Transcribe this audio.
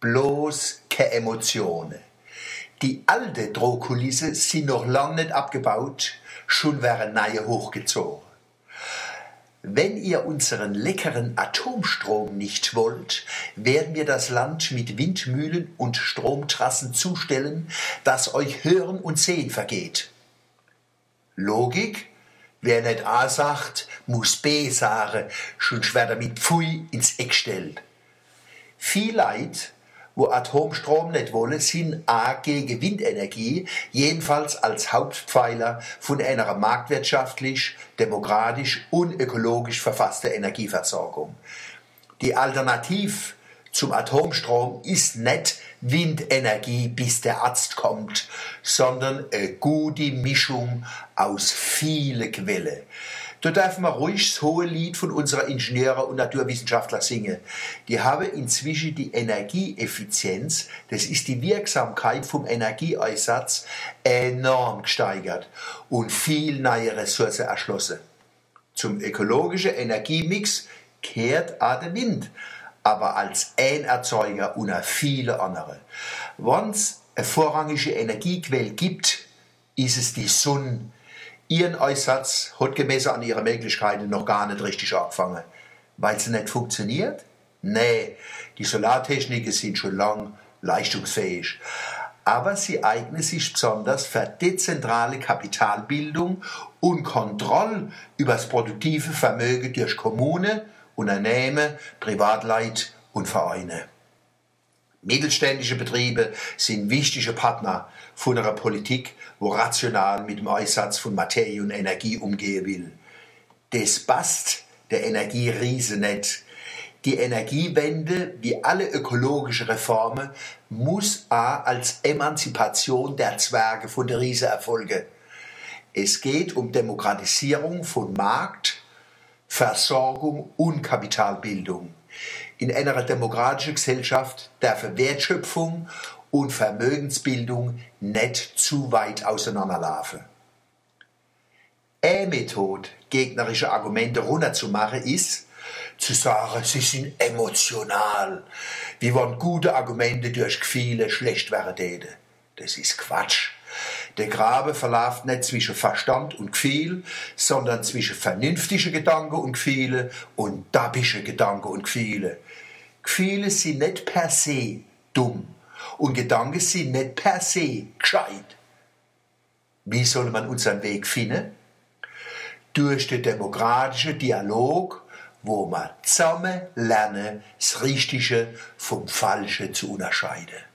bloß keine Emotionen. Die alte Drohkulisse sind noch lang nicht abgebaut, schon wären neue hochgezogen. Wenn ihr unseren leckeren Atomstrom nicht wollt, werden wir das Land mit Windmühlen und Stromtrassen zustellen, dass euch Hören und Sehen vergeht. Logik? Wer nicht A sagt, muss B sagen, schon schwer damit Pfui ins Eck stellt. Viel Leid wo Atomstrom nicht wolle, sind A gegen Windenergie, jedenfalls als Hauptpfeiler von einer marktwirtschaftlich, demokratisch und ökologisch verfassten Energieversorgung. Die Alternativ zum Atomstrom ist nicht Windenergie, bis der Arzt kommt, sondern eine gute Mischung aus vielen Quellen. Da darf man ruhig das hohe Lied von unserer Ingenieure und Naturwissenschaftler singen. Die haben inzwischen die Energieeffizienz, das ist die Wirksamkeit vom Energieeinsatz, enorm gesteigert und viel neue Ressourcen erschlossen. Zum ökologischen Energiemix kehrt auch der Wind, aber als ein Erzeuger unter viele andere. Wenn es eine vorrangige Energiequelle gibt, ist es die Sonne, Ihren Einsatz hat gemäß an Ihre Möglichkeiten noch gar nicht richtig angefangen. Weil sie nicht funktioniert? Nee, die Solartechniken sind schon lang leistungsfähig. Aber sie eignen sich besonders für dezentrale Kapitalbildung und Kontrolle über das produktive Vermögen durch Kommunen, Unternehmen, Privatleit und Vereine. Mittelständische Betriebe sind wichtige Partner von einer Politik, wo rational mit dem Einsatz von Materie und Energie umgehen will. Das passt der Energieriese nicht. Die Energiewende, wie alle ökologischen Reformen, muss auch als Emanzipation der Zwerge von der Riese erfolgen. Es geht um Demokratisierung von Markt, Versorgung und Kapitalbildung. In einer demokratischen Gesellschaft darf Wertschöpfung und Vermögensbildung nicht zu weit auseinanderlaufen. Eine Methode, gegnerische Argumente runterzumachen, ist, zu sagen, sie sind emotional, wie wenn gute Argumente durch Gefühle schlecht werden Das ist Quatsch. Der Grabe verläuft nicht zwischen Verstand und Gefühl, sondern zwischen vernünftigen Gedanken und Gefühle und dabische Gedanken und Gefühle. Gefühle sind nicht per se dumm und Gedanken sind nicht per se gescheit. Wie soll man unseren Weg finden? Durch den demokratischen Dialog, wo wir zusammen lernen, das Richtige vom Falschen zu unterscheiden.